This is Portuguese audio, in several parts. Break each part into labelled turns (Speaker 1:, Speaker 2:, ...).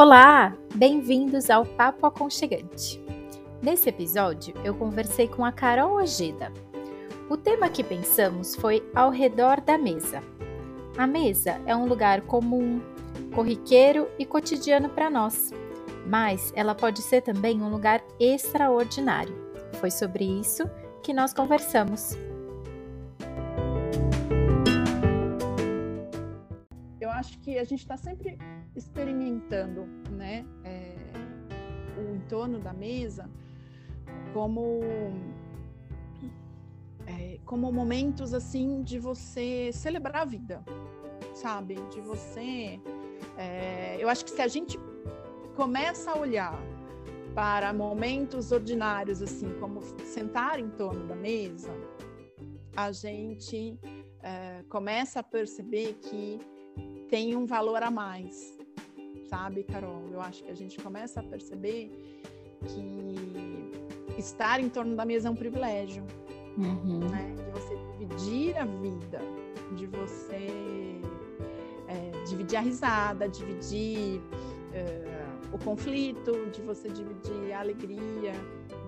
Speaker 1: Olá, bem-vindos ao Papo Aconchegante. Nesse episódio, eu conversei com a Carol Ojeda. O tema que pensamos foi ao redor da mesa. A mesa é um lugar comum, corriqueiro e cotidiano para nós, mas ela pode ser também um lugar extraordinário. Foi sobre isso que nós conversamos.
Speaker 2: Eu acho que a gente está sempre experimentando, né, é, o entorno da mesa como é, como momentos assim de você celebrar a vida, sabe? De você, é, eu acho que se a gente começa a olhar para momentos ordinários assim, como sentar em torno da mesa, a gente é, começa a perceber que tem um valor a mais, sabe, Carol? Eu acho que a gente começa a perceber que estar em torno da mesa é um privilégio, uhum. né? De você dividir a vida, de você é, dividir a risada, dividir é, o conflito, de você dividir a alegria,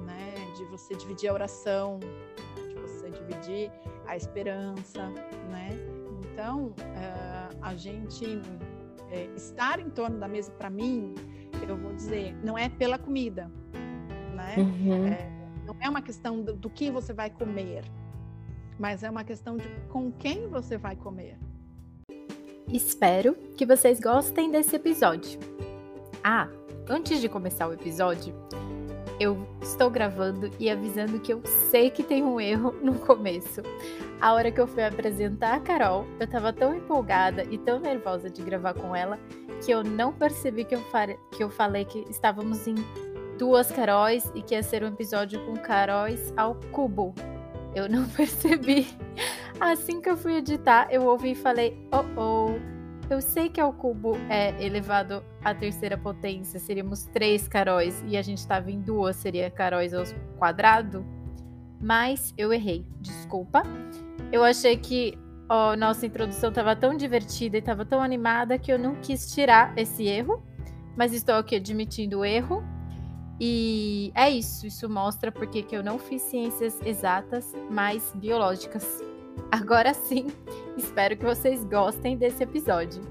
Speaker 2: né? De você dividir a oração, de você dividir a esperança, né? Então, é, a gente é, estar em torno da mesa para mim, eu vou dizer, não é pela comida, né? Uhum. É, não é uma questão do, do, que você vai comer, mas é uma questão de com quem você vai comer.
Speaker 1: Espero que vocês gostem desse episódio. Ah, antes de começar o episódio, eu estou gravando e avisando que eu sei que tem um erro no começo. A hora que eu fui apresentar a Carol, eu tava tão empolgada e tão nervosa de gravar com ela que eu não percebi que eu, que eu falei que estávamos em duas Caróis e que ia ser um episódio com Caróis ao cubo. Eu não percebi. Assim que eu fui editar, eu ouvi e falei: oh oh eu sei que ao cubo é elevado à terceira potência, seríamos três caróis, e a gente estava em duas, seria caróis ao quadrado. Mas eu errei, desculpa. Eu achei que a nossa introdução estava tão divertida e estava tão animada que eu não quis tirar esse erro, mas estou aqui admitindo o erro. E é isso, isso mostra porque que eu não fiz ciências exatas, mas biológicas. Agora sim, espero que vocês gostem desse episódio.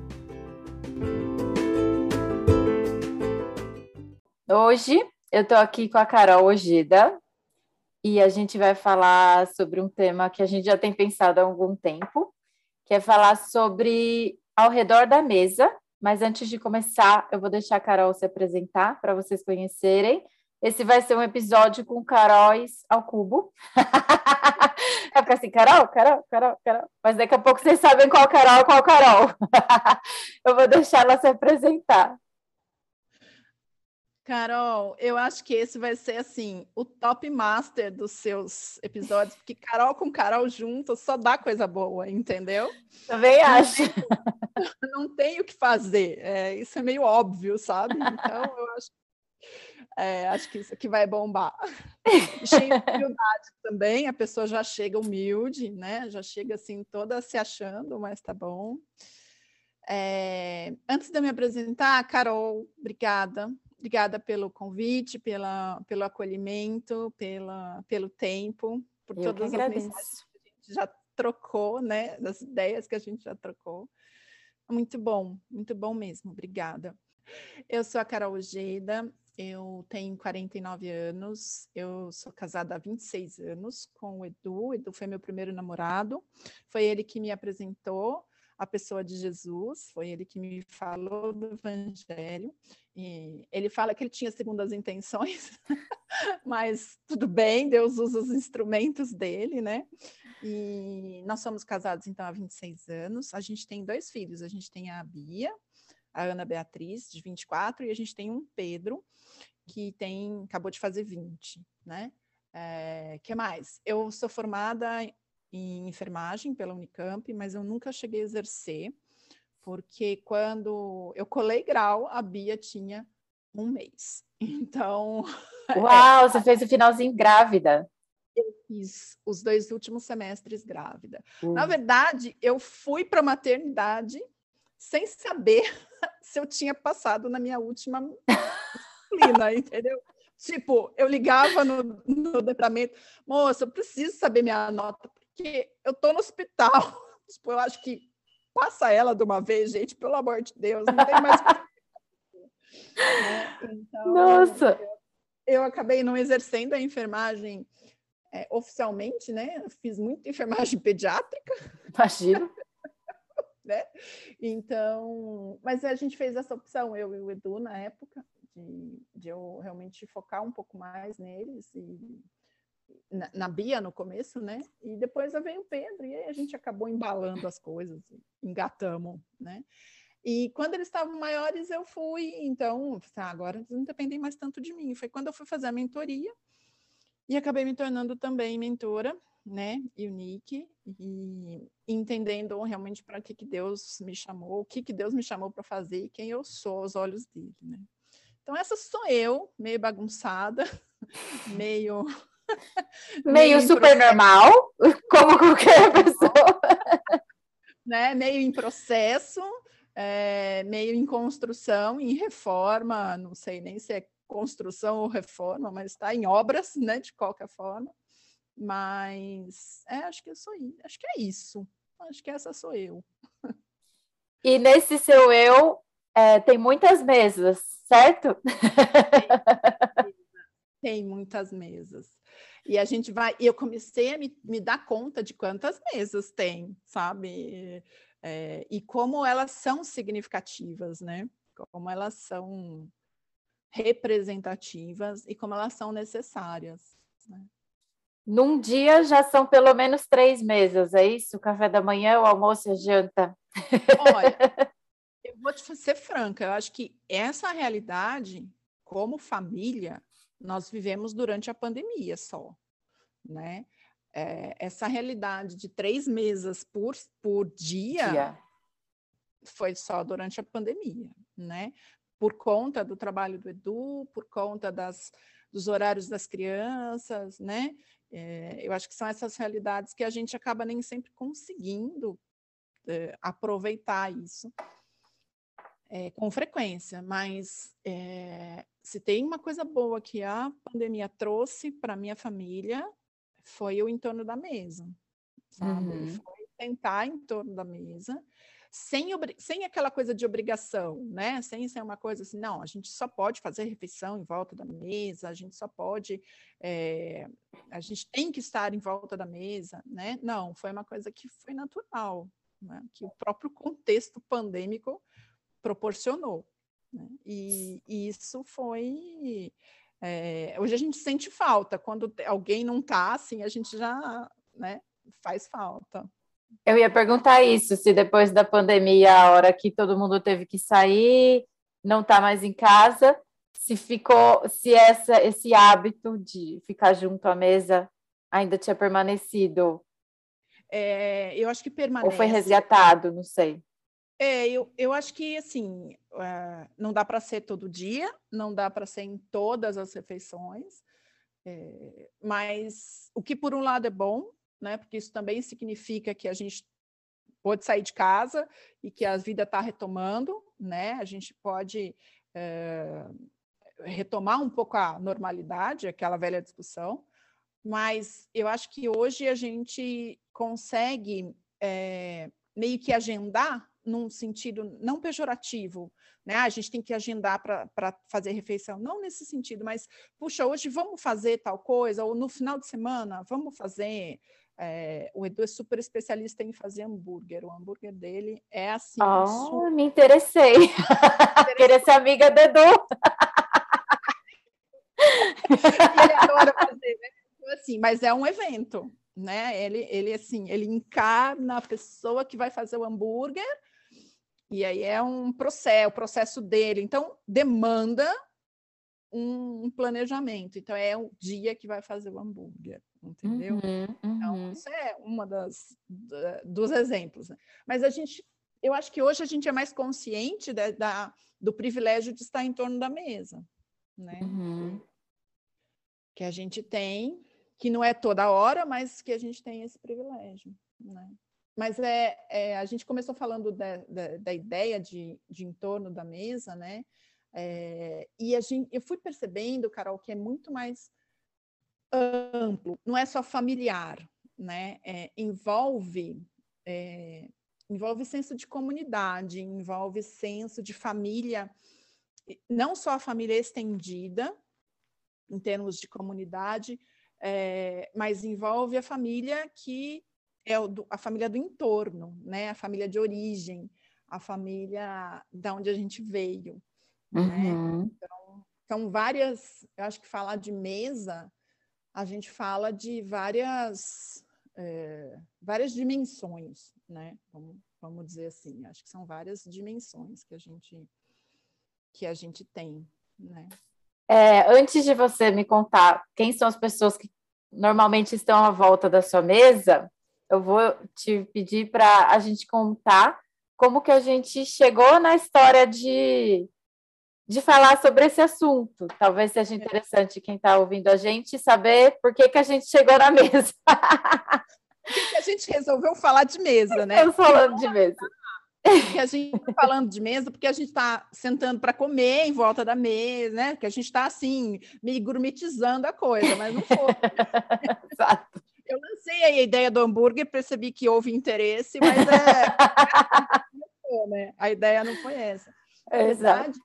Speaker 1: Hoje eu tô aqui com a Carol Ojeda e a gente vai falar sobre um tema que a gente já tem pensado há algum tempo, que é falar sobre ao redor da mesa. Mas antes de começar, eu vou deixar a Carol se apresentar para vocês conhecerem. Esse vai ser um episódio com Caróis ao cubo. É porque assim, Carol, Carol, Carol, Carol. Mas daqui a pouco vocês sabem qual Carol, qual Carol. Eu vou deixar ela se apresentar.
Speaker 2: Carol, eu acho que esse vai ser assim o top master dos seus episódios, porque Carol com Carol junto só dá coisa boa, entendeu?
Speaker 1: Também acho.
Speaker 2: Não tem o que fazer, é, isso é meio óbvio, sabe? Então eu acho é, acho que isso aqui vai bombar. Cheio de humildade também, a pessoa já chega humilde, né? Já chega assim toda se achando, mas tá bom. É, antes de eu me apresentar, Carol, obrigada. Obrigada pelo convite, pela, pelo acolhimento, pela, pelo tempo, por eu todas as mensagens que a gente já trocou, né? Das ideias que a gente já trocou. Muito bom, muito bom mesmo. Obrigada. Eu sou a Carol Ojeda, eu tenho 49 anos, eu sou casada há 26 anos com o Edu. O Edu foi meu primeiro namorado, foi ele que me apresentou a pessoa de Jesus, foi ele que me falou do Evangelho. E ele fala que ele tinha segundas intenções, mas tudo bem, Deus usa os instrumentos dele, né? E nós somos casados então há 26 anos. A gente tem dois filhos, a gente tem a Bia, a Ana Beatriz, de 24, e a gente tem um Pedro, que tem acabou de fazer 20, né? É, que mais? Eu sou formada em enfermagem pela Unicamp, mas eu nunca cheguei a exercer, porque quando eu colei grau, a Bia tinha um mês. Então.
Speaker 1: Uau, é, você fez o finalzinho grávida.
Speaker 2: Eu fiz os dois últimos semestres grávida. Na verdade, eu fui para a maternidade sem saber se eu tinha passado na minha última disciplina, entendeu? Tipo, eu ligava no, no departamento, moça, eu preciso saber minha nota, porque eu tô no hospital. Tipo, eu acho que passa ela de uma vez, gente, pelo amor de Deus, não tem mais.
Speaker 1: né? então, Nossa!
Speaker 2: Eu, eu, acabei não exercendo a enfermagem é, oficialmente, né? Eu fiz muita enfermagem pediátrica.
Speaker 1: Imagino.
Speaker 2: né? Então, mas a gente fez essa opção, eu e o Edu, na época, de, de eu realmente focar um pouco mais neles e na, na, Bia no começo, né? E depois veio o Pedro, e aí a gente acabou embalando as coisas, engatamos, né? E quando eles estavam maiores, eu fui, então, tá, agora eles não dependem mais tanto de mim. Foi quando eu fui fazer a mentoria e acabei me tornando também mentora, né? E o Nick, e entendendo realmente para que, que Deus me chamou, o que, que Deus me chamou para fazer e quem eu sou aos olhos dele, né? Então, essa sou eu, meio bagunçada, meio.
Speaker 1: meio super normal, como qualquer pessoa.
Speaker 2: né? Meio em processo, é, meio em construção, em reforma, não sei nem se é construção ou reforma, mas está em obras, né? De qualquer forma. Mas é, acho que eu sou acho que é isso. Acho que essa sou eu.
Speaker 1: E nesse seu eu é, tem muitas mesas, certo?
Speaker 2: Tem, tem muitas mesas. E a gente vai. E eu comecei a me, me dar conta de quantas mesas tem, sabe? É, e como elas são significativas, né? Como elas são representativas e como elas são necessárias. Né?
Speaker 1: Num dia já são pelo menos três mesas, é isso? O café da manhã, o almoço e a janta.
Speaker 2: Olha, eu vou te ser franca, eu acho que essa realidade, como família, nós vivemos durante a pandemia só, né? É, essa realidade de três mesas por, por dia, dia foi só durante a pandemia, né? Por conta do trabalho do Edu, por conta das, dos horários das crianças, né? É, eu acho que são essas realidades que a gente acaba nem sempre conseguindo é, aproveitar isso é, com frequência, mas se tem uma coisa boa que a pandemia trouxe para minha família foi o entorno da mesa, sabe? Uhum. Foi sentar em torno da mesa sem, sem aquela coisa de obrigação, né? Sem ser uma coisa assim, não, a gente só pode fazer refeição em volta da mesa, a gente só pode, é, a gente tem que estar em volta da mesa, né? Não, foi uma coisa que foi natural, né? que o próprio contexto pandêmico proporcionou. Né? E, e, isso foi. É, hoje a gente sente falta, quando alguém não está assim, a gente já né, faz falta.
Speaker 1: Eu ia perguntar isso, se depois da pandemia, a hora que todo mundo teve que sair, não está mais em casa, se ficou, se essa, esse hábito de ficar junto à mesa ainda tinha permanecido.
Speaker 2: É, eu acho que permanece.
Speaker 1: Ou foi resgatado, não sei.
Speaker 2: É, eu, eu acho que assim uh, não dá para ser todo dia, não dá para ser em todas as refeições, é, mas o que por um lado é bom, né? Porque isso também significa que a gente pode sair de casa e que a vida está retomando, né? A gente pode é, retomar um pouco a normalidade, aquela velha discussão, mas eu acho que hoje a gente consegue é, meio que agendar num sentido não pejorativo, né? A gente tem que agendar para fazer refeição, não nesse sentido, mas puxa, hoje vamos fazer tal coisa, ou no final de semana vamos fazer é, o Edu é super especialista em fazer hambúrguer. O hambúrguer dele é assim.
Speaker 1: Oh, super... me interessei. Queria ser amiga do Edu.
Speaker 2: ele adora fazer, né? Então, assim, mas é um evento, né? Ele, ele assim, ele encarna a pessoa que vai fazer o hambúrguer. E aí é um processo, o processo dele. Então, demanda um, um planejamento. Então, é o dia que vai fazer o hambúrguer entendeu? Uhum, então, uhum. Então, isso é uma das dos exemplos. Né? Mas a gente, eu acho que hoje a gente é mais consciente da, da do privilégio de estar em torno da mesa, né? Uhum. Que a gente tem, que não é toda hora, mas que a gente tem esse privilégio, né? mas é, é, a gente começou falando da, da, da ideia de, de entorno da mesa, né? É, e a gente, eu fui percebendo, Carol, que é muito mais amplo, não é só familiar, né? É, envolve é, envolve senso de comunidade, envolve senso de família, não só a família estendida, em termos de comunidade, é, mas envolve a família que é do, a família do entorno, né? A família de origem, a família da onde a gente veio. Né? Uhum. Né? Então, são várias. Eu acho que falar de mesa, a gente fala de várias é, várias dimensões, né? Vamos, vamos dizer assim. Acho que são várias dimensões que a gente que a gente tem, né?
Speaker 1: É, antes de você me contar quem são as pessoas que normalmente estão à volta da sua mesa, eu vou te pedir para a gente contar como que a gente chegou na história de, de falar sobre esse assunto. Talvez seja interessante quem está ouvindo a gente saber por que, que a gente chegou na mesa.
Speaker 2: Por que, que a gente resolveu falar de mesa, né?
Speaker 1: Estamos falando de mesa.
Speaker 2: Que a gente está falando de mesa porque a gente está sentando para comer em volta da mesa, né? Que a gente está assim, meio gourmetizando a coisa, mas não foi. Exato. Eu lancei a ideia do hambúrguer, percebi que houve interesse, mas é, né? a ideia não foi essa. Na verdade,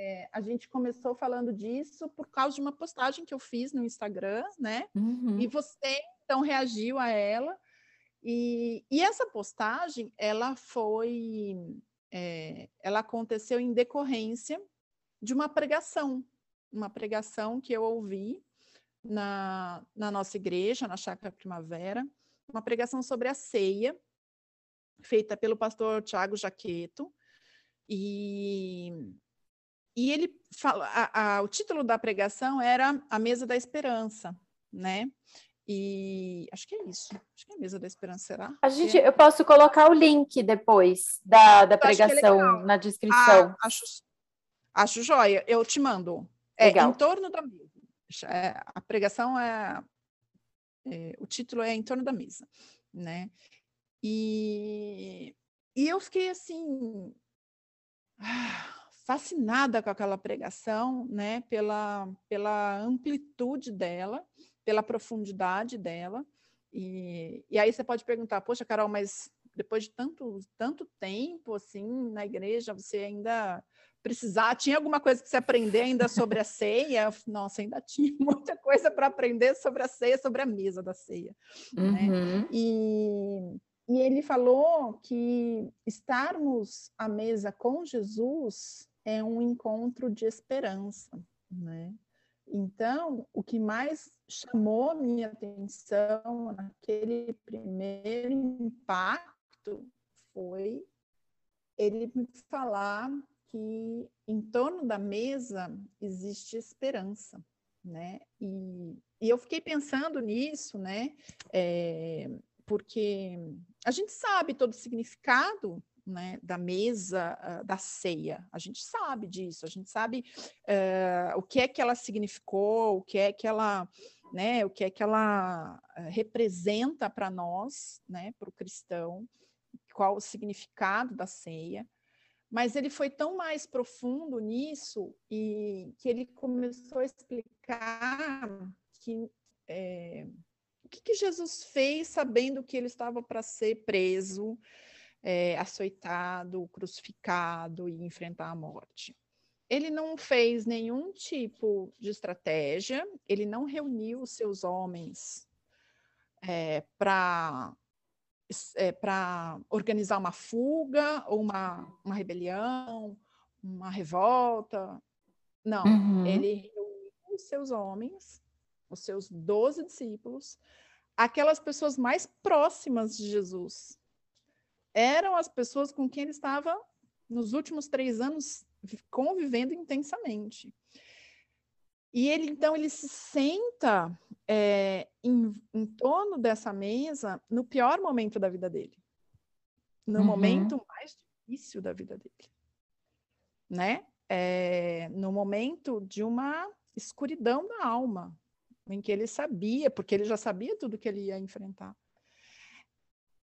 Speaker 2: é, a gente começou falando disso por causa de uma postagem que eu fiz no Instagram, né? Uhum. E você então reagiu a ela. E, e essa postagem, ela foi, é, ela aconteceu em decorrência de uma pregação, uma pregação que eu ouvi na, na nossa igreja, na Chácara Primavera, uma pregação sobre a ceia, feita pelo pastor Tiago Jaqueto, e, e ele fala, a, a, o título da pregação era A Mesa da Esperança, né? E acho que é isso. Acho que é a Mesa da Esperança, será?
Speaker 1: A gente, eu posso colocar o link depois da, da é pregação é na descrição.
Speaker 2: Ah, acho, acho joia. Eu te mando. É legal. em torno da mesa. É, a pregação é, é, o título é em torno da mesa, né? E, e eu fiquei assim fascinada com aquela pregação, né? Pela pela amplitude dela, pela profundidade dela. E, e aí você pode perguntar, poxa, Carol, mas depois de tanto tanto tempo assim na igreja, você ainda precisar, tinha alguma coisa que você aprender ainda sobre a ceia? Nossa, ainda tinha muita coisa para aprender sobre a ceia, sobre a mesa da ceia. Né? Uhum. Né? E, e ele falou que estarmos à mesa com Jesus é um encontro de esperança, né? Então, o que mais chamou minha atenção naquele primeiro impacto foi ele me falar que em torno da mesa existe esperança, né? E, e eu fiquei pensando nisso, né? É, porque a gente sabe todo o significado né, da mesa, uh, da ceia. A gente sabe disso, a gente sabe uh, o que é que ela significou, o que é que ela, né, o que é que ela uh, representa para nós, né, para o cristão, qual o significado da ceia mas ele foi tão mais profundo nisso e que ele começou a explicar que é, o que, que, Jesus fez sabendo que ele estava para ser preso, é, açoitado, crucificado e enfrentar a morte. Ele não fez nenhum tipo de estratégia, ele não reuniu os seus homens é, para é, para organizar uma fuga ou uma, uma rebelião, uma revolta. Não, uhum. ele reuniu os seus homens, os seus doze discípulos, aquelas pessoas mais próximas de Jesus. Eram as pessoas com quem ele estava nos últimos três anos convivendo intensamente. E ele, então, ele se senta é, em, em, torno dessa mesa no pior momento da vida dele. No uhum. momento mais difícil da vida dele. Né? É, no momento de uma escuridão da alma, em que ele sabia, porque ele já sabia tudo que ele ia enfrentar.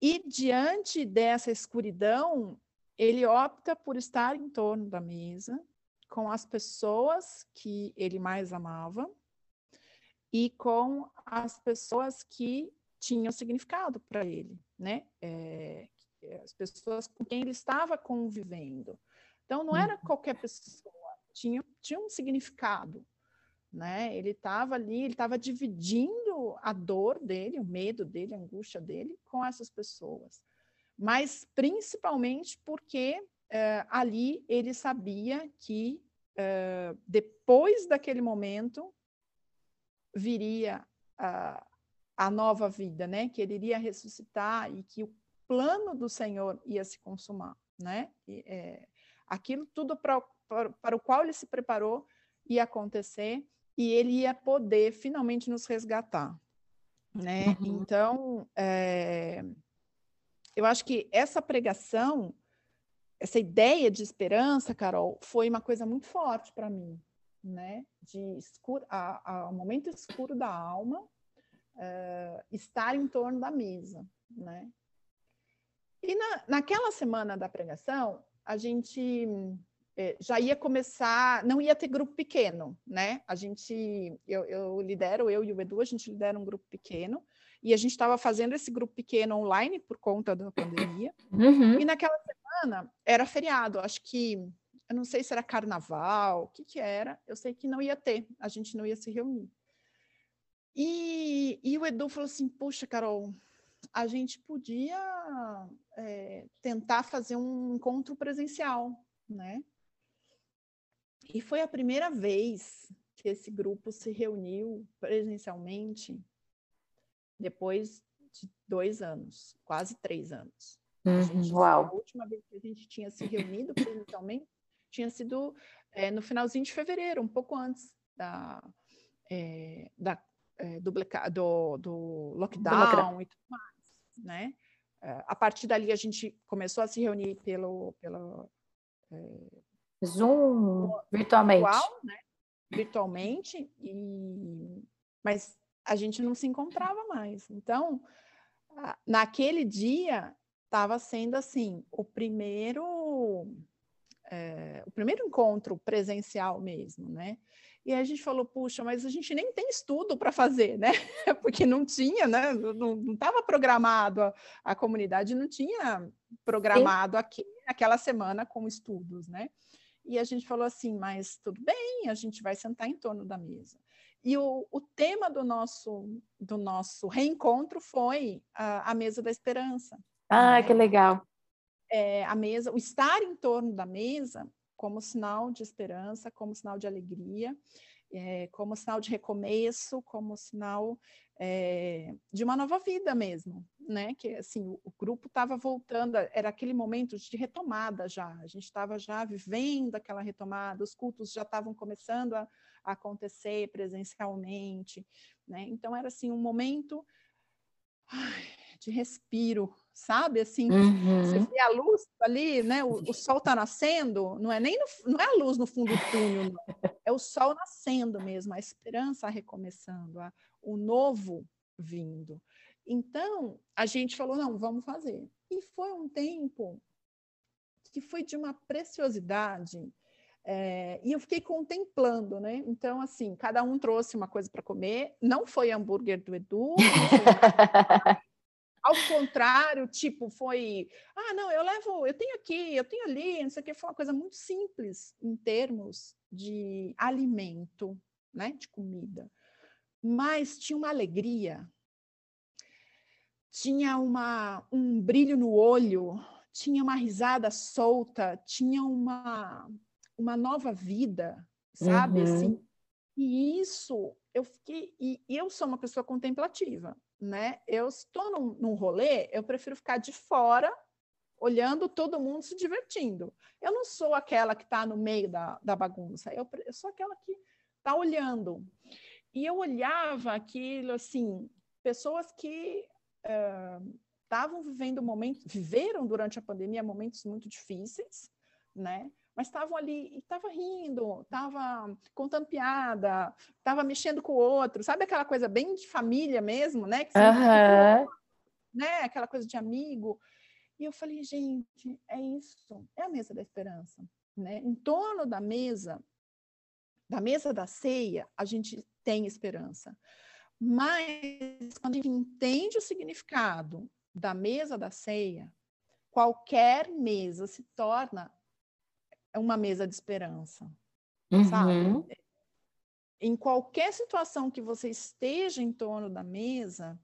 Speaker 2: E diante dessa escuridão, ele opta por estar em torno da mesa com as pessoas que ele mais amava e com as pessoas que tinham significado para ele, né? É, as pessoas com quem ele estava convivendo. Então, não era uhum. qualquer pessoa, tinha, tinha um significado, né? Ele estava ali, ele estava dividindo a dor dele, o medo dele, a angústia dele com essas pessoas. Mas principalmente porque uh, ali ele sabia que uh, depois daquele momento viria a, a nova vida, né? Que ele iria ressuscitar e que o plano do Senhor ia se consumar, né? E, é, aquilo tudo para, para, para o qual ele se preparou ia acontecer e ele ia poder finalmente nos resgatar, né? Uhum. Então, é, eu acho que essa pregação, essa ideia de esperança, Carol, foi uma coisa muito forte para mim, né? De escuro, a, a, momento escuro da alma, uh, estar em torno da mesa, né? E na, naquela semana da pregação, a gente já ia começar, não ia ter grupo pequeno, né? A gente, eu, eu, lidero, eu e o Edu, a gente lidera um grupo pequeno, e a gente estava fazendo esse grupo pequeno online por conta da pandemia. Uhum. E naquela semana era feriado, acho que, eu não sei se era carnaval, o que que era, eu sei que não ia ter, a gente não ia se reunir. E, e o Edu falou assim, puxa, Carol, a gente podia é, tentar fazer um encontro presencial, né? E foi a primeira vez que esse grupo se reuniu presencialmente depois de dois anos, quase três anos.
Speaker 1: Uhum, gente, uau!
Speaker 2: A última vez que a gente tinha se reunido presencialmente tinha sido é, no finalzinho de fevereiro, um pouco antes da, é, da é, do, do, do, lockdown e tudo mais, né? A partir dali a gente começou a se reunir pelo, pelo
Speaker 1: Zoom, virtualmente.
Speaker 2: Virtual, né? Virtualmente, e... mas a gente não se encontrava mais. Então, naquele dia, estava sendo assim, o primeiro, é, o primeiro encontro presencial mesmo, né? E a gente falou, puxa, mas a gente nem tem estudo para fazer, né? Porque não tinha, né? Não estava programado, a, a, comunidade não tinha programado aqui, aquela semana com estudos, né? E a gente falou assim, mas tudo bem, a gente vai sentar em torno da mesa. E o, o tema do nosso, do nosso reencontro foi a, a mesa da esperança.
Speaker 1: Ah, né? que legal.
Speaker 2: É, a mesa, o estar em torno da mesa como sinal de esperança, como sinal de alegria, é, como sinal de recomeço, como sinal é, de uma nova vida mesmo, né? Que assim o, o grupo estava voltando, era aquele momento de retomada já. A gente estava já vivendo aquela retomada, os cultos já estavam começando a, a, acontecer presencialmente, né? Então era assim um momento ai, de respiro, sabe? Assim, uhum. você vê a luz ali, né? O, o sol está nascendo, não é nem no, não é a luz no fundo do túnel, não. é o sol nascendo mesmo, a esperança recomeçando, a, o novo vindo. Então, a gente falou, não, vamos fazer. E foi um tempo que foi de uma preciosidade, é, e eu fiquei contemplando, né? Então, assim, cada um trouxe uma coisa para comer, não foi hambúrguer do Edu, ao contrário, tipo, foi, ah, não, eu levo, eu tenho aqui, eu tenho ali, não sei o que, foi uma coisa muito simples em termos de alimento, né, de comida mas tinha uma alegria, tinha uma, um brilho no olho, tinha uma risada solta, tinha uma, uma nova vida, sabe? Uhum. Assim, e isso, eu fiquei. E, e, eu sou uma pessoa contemplativa, né? Eu estou num, num rolê, eu prefiro ficar de fora, olhando todo mundo se divertindo. Eu não sou aquela que está no meio da, da bagunça, eu, eu sou aquela que está olhando. E eu olhava aquilo assim, pessoas que estavam uh, vivendo momentos, viveram durante a pandemia momentos muito difíceis, né? Mas estavam ali e estava rindo, estava contando piada, estava mexendo com o outro, sabe aquela coisa bem de família mesmo, né? Que
Speaker 1: uhum.
Speaker 2: né? Aquela coisa de amigo. E eu falei, gente, é isso, é a mesa da esperança, né? Em torno da mesa, da mesa da ceia, a gente tem esperança. Mas quando a gente entende o significado da mesa da ceia, qualquer mesa se torna uma mesa de esperança, uhum. sabe? Em qualquer situação que você esteja em torno da mesa,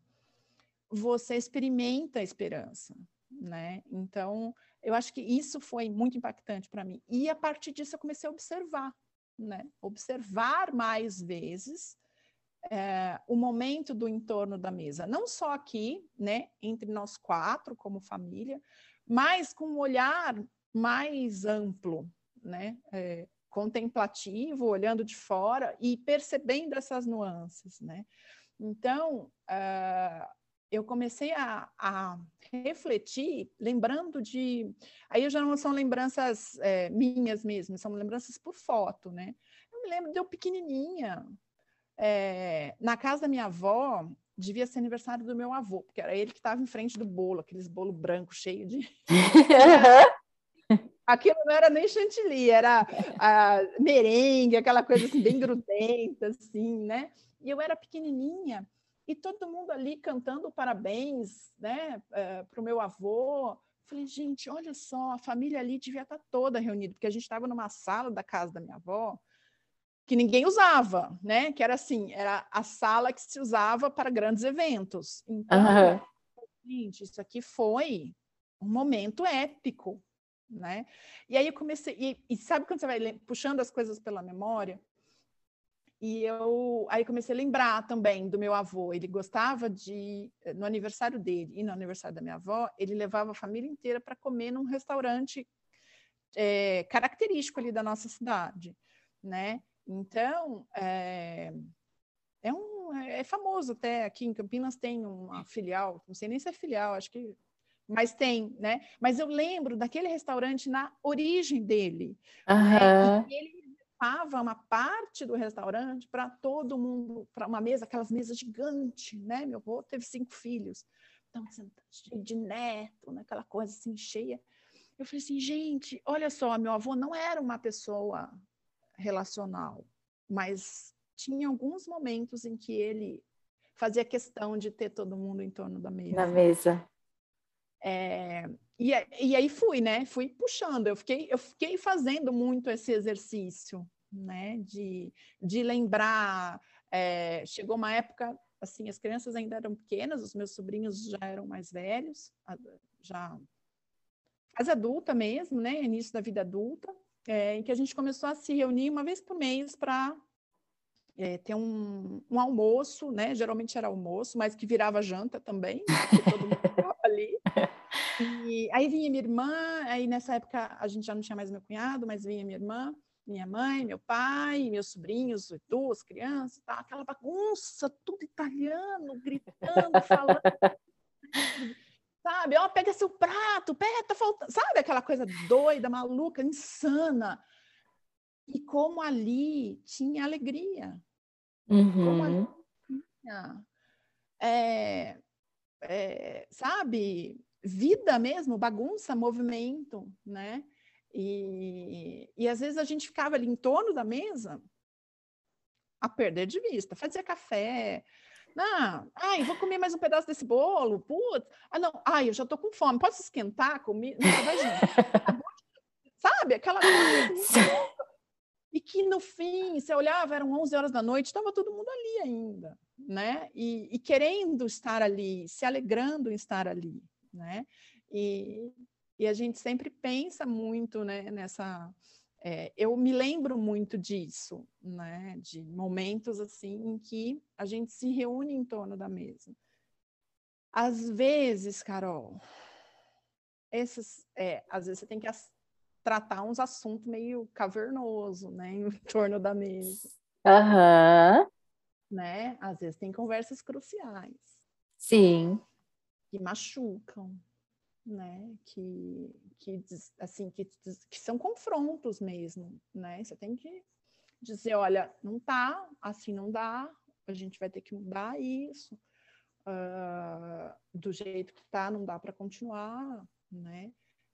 Speaker 2: você experimenta a esperança, né? Então, eu acho que isso foi muito impactante para mim. E a partir disso eu comecei a observar, né? Observar mais vezes é, o momento do entorno da mesa, não só aqui, né, entre nós quatro como família, mas com um olhar mais amplo, né, é, contemplativo, olhando de fora e percebendo essas nuances, né. Então, uh, eu comecei a, a, refletir, lembrando de. Aí já não são lembranças é, minhas mesmo, são lembranças por foto, né? Eu me lembro de eu pequenininha, é, na casa da minha avó, devia ser aniversário do meu avô, porque era ele que estava em frente do bolo, aqueles bolo branco cheio de. Aquilo não era nem chantilly, era a merengue, aquela coisa assim, bem grudenta, assim, né? E eu era pequenininha, e todo mundo ali cantando parabéns, né, é, para o meu avô. Falei, gente, olha só, a família ali devia estar tá toda reunida, porque a gente estava numa sala da casa da minha avó, que ninguém usava, né? Que era assim, era a sala que se usava para grandes eventos. Então, uhum. gente, isso aqui foi um momento épico, né? E aí eu comecei, e, e, sabe quando você vai puxando as coisas pela memória? E eu aí comecei a lembrar também do meu avô. Ele gostava de, no aniversário dele e no aniversário da minha avó, ele levava a família inteira para comer num restaurante é, característico ali da nossa cidade, né? Então, é, é, um, é famoso até aqui em Campinas tem uma filial, não sei nem se é filial, acho que, mas tem, né? Mas eu lembro daquele restaurante na origem dele. Uhum. Né? Ele levava uma parte do restaurante para todo mundo, para uma mesa, aquelas mesas gigantes, né? Meu avô teve cinco filhos, então cheio de neto, né? aquela coisa assim cheia. Eu falei assim, gente, olha só, meu avô não era uma pessoa relacional, mas tinha alguns momentos em que ele fazia questão de ter todo mundo em torno da mesa.
Speaker 3: Na mesa.
Speaker 2: É, e, e aí fui, né? Fui puxando. Eu fiquei, eu fiquei fazendo muito esse exercício, né? De, de lembrar. É, chegou uma época, assim, as crianças ainda eram pequenas, os meus sobrinhos já eram mais velhos, já fase adulta mesmo, né? Início da vida adulta é, em que a gente começou a se reunir uma vez por mês para é, ter um, um, almoço, né? Geralmente era almoço, mas que virava janta também, todo mundo. E aí vinha minha irmã, aí nessa época a gente já não tinha mais meu cunhado, mas vinha minha irmã, minha mãe, meu pai, meus sobrinhos, duas crianças, tá? aquela bagunça, tudo italiano, gritando, falando sabe? Ó, oh, pega seu prato, pega, tá faltando, sabe? Aquela coisa doida, maluca, insana. E como ali tinha alegria. Uhum. Como ali tinha, é, é, sabe? Vida mesmo, bagunça, movimento, né? E, e às vezes a gente ficava ali em torno da mesa a perder de vista, fazia café, não, ai, vou comer mais um pedaço desse bolo, putz. Ah, não, ai, eu já tô com fome, posso esquentar comigo? Sabe, aquela coisa. e que no fim, você olhava, eram 11 horas da noite, estava todo mundo ali ainda, né? E, e, querendo estar ali, se alegrando em estar ali, né? E, e a gente sempre pensa muito né, nessa é, eu me lembro muito disso, né? De momentos assim em que a gente se reúne em torno da mesa. Às vezes, Carol, esses, é, às vezes você tem que tratar uns assuntos meio cavernoso, né? Em torno da mesa.
Speaker 3: Aham. Uhum.
Speaker 2: Né? Às vezes tem conversas cruciais.
Speaker 3: Sim.
Speaker 2: Que machucam, né? Que, que assim que, que são confrontos mesmo, né? Você tem que dizer, olha, não tá, assim não dá, a gente vai ter que mudar isso. uh, do jeito que está, não dá para continuar, né?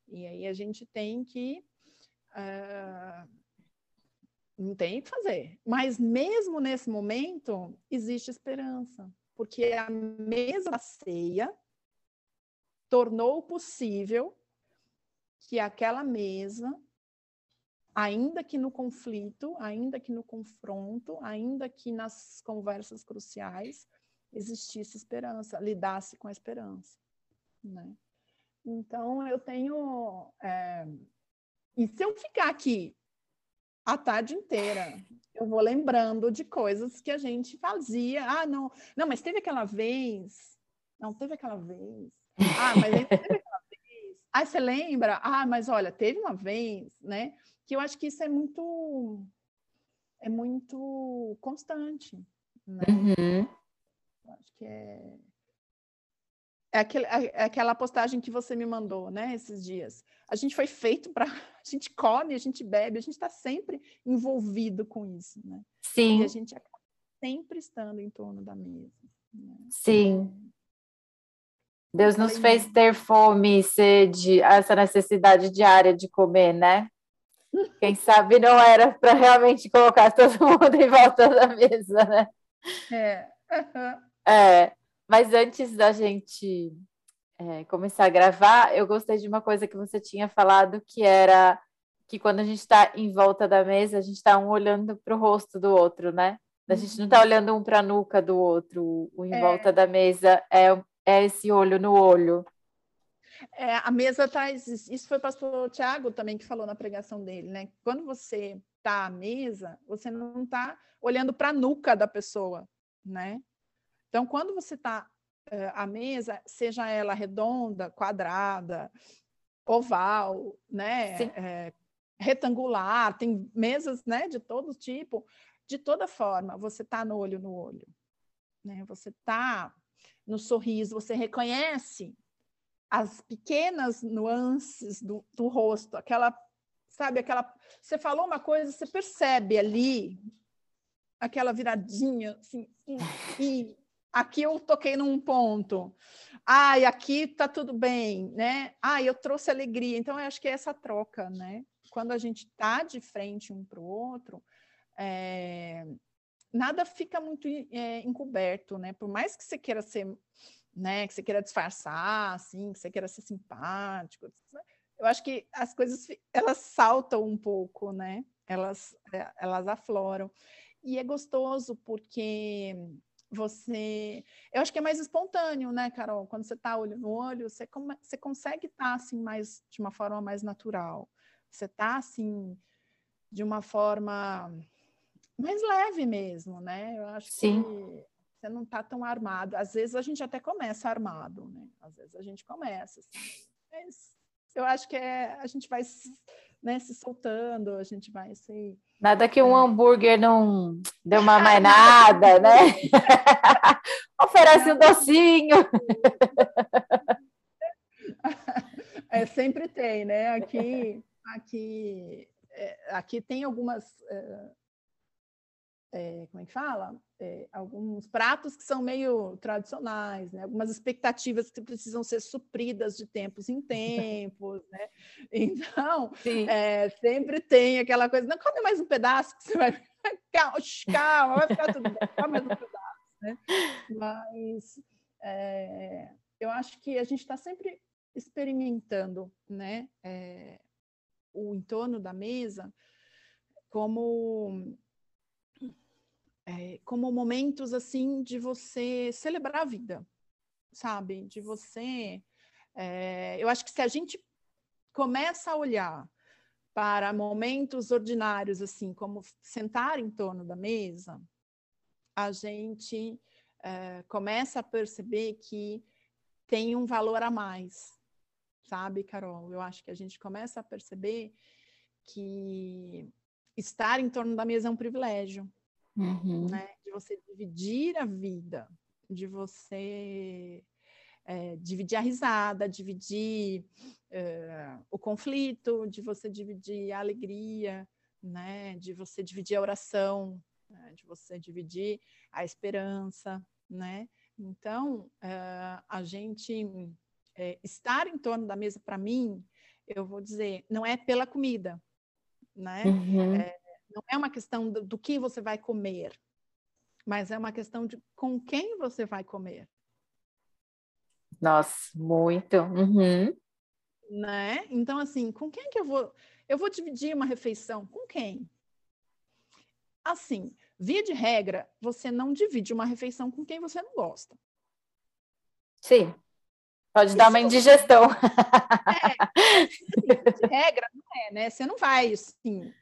Speaker 2: E aí a gente tem que uh, não tem o que fazer. Mas mesmo nesse momento existe esperança, porque a mesa da ceia tornou possível que aquela mesa, ainda que no conflito, ainda que no confronto, ainda que nas conversas cruciais, existisse esperança, lidasse com a esperança. Né? Então, eu tenho. É... E se eu ficar aqui a tarde inteira, eu vou lembrando de coisas que a gente fazia. Ah, não, não, mas teve aquela vez. Não, teve aquela vez. Ah, mas teve aquela vez. Ah, você lembra? Ah, mas olha, teve uma vez, né? Que eu acho que isso é muito. É muito constante. Né?
Speaker 3: Uhum.
Speaker 2: Acho que é. É, aquele, é, é aquela postagem que você me mandou, né, esses dias. A gente foi feito para. A gente come, a gente bebe, a gente está sempre envolvido com isso, né?
Speaker 3: Sim.
Speaker 2: E a gente acaba sempre estando em torno da mesa. Né?
Speaker 3: Sim. Deus nos fez ter fome, sede, essa necessidade diária de comer, né? Quem sabe não era para realmente colocar todo mundo em volta da mesa, né?
Speaker 2: É.
Speaker 3: É, mas antes da gente é, começar a gravar, eu gostei de uma coisa que você tinha falado, que era que quando a gente está em volta da mesa, a gente está um olhando para o rosto do outro, né? A gente não está uhum. olhando um para a nuca do outro, o em é. volta da mesa é, é esse olho no olho.
Speaker 2: É, a mesa traz. Isso foi o pastor Tiago também que falou na pregação dele, né? Quando você está à mesa, você não está olhando para a nuca da pessoa, né? Então, quando você está uh, eh, à mesa, seja ela redonda, quadrada, oval, né, é, retangular, tem mesas, né, de todo tipo, de toda forma, você está no olho no olho, né? Você está no sorriso, você reconhece as pequenas nuances do, do rosto, aquela, sabe, aquela, você falou uma coisa, você percebe ali aquela viradinha, assim, e, aqui eu toquei num ponto. Ai, aqui tá tudo bem, né? Ai, eu trouxe alegria. Então, eu acho que é essa troca, né? Quando a gente tá de frente um para o outro, é... nada fica muito é, encoberto, né? Por mais que você queira ser, né? Que você queira disfarçar, assim, que você queira ser simpático, eu acho que as coisas elas saltam um pouco, né? Elas, é, elas afloram. E é gostoso porque você. Eu acho que é mais espontâneo, né, Carol? Quando você está olho no olho, você, come... você consegue estar tá, assim mais de uma forma mais natural. Você está assim de uma forma mais leve mesmo, né? Eu acho
Speaker 3: Sim.
Speaker 2: que você não está tão armado. Às vezes a gente até começa armado, né? Às vezes a gente começa assim. Mas eu acho que é, a gente vai né, se soltando, a gente vai se.
Speaker 3: Nada que um é. hambúrguer não deu uma mais nada, né? Oferece um docinho.
Speaker 2: É, sempre tem, né? Aqui, aqui, é, aqui tem algumas. É, como é que fala? É, alguns pratos que são meio tradicionais, né? algumas expectativas que precisam ser supridas de tempos em tempos, né? Então, é, sempre tem aquela coisa, não come mais um pedaço que você vai calma, calma vai ficar tudo bem, come mais um pedaço, né? Mas eu acho que a gente está sempre experimentando, né? O entorno da mesa como é, como momentos assim de você celebrar a vida, sabe? De você. É, eu acho que se a gente começa a olhar para momentos ordinários, assim, como sentar em torno da mesa, a gente é, começa a perceber que tem um valor a mais, sabe, Carol? Eu acho que a gente começa a perceber que estar em torno da mesa é um privilégio
Speaker 3: uhum.
Speaker 2: né? De você dividir a vida, de você é, dividir a risada, dividir é, o conflito, de você dividir a alegria, né? De você dividir a oração, né? de você dividir a esperança, né? Então, uh, a gente é, estar em torno da mesa, para mim, eu vou dizer, não é pela comida, né? Uhum. É, não é uma questão do, do, que você vai comer, mas é uma questão de com quem você vai comer.
Speaker 3: Nossa, muito. Uhum.
Speaker 2: Né? Então, assim, com quem que eu vou? Eu vou dividir uma refeição com quem? Assim, via de regra, você não divide uma refeição com quem você não gosta.
Speaker 3: Sim. Pode dar uma indigestão.
Speaker 2: É, de regra, não é, né? Você não vai, assim.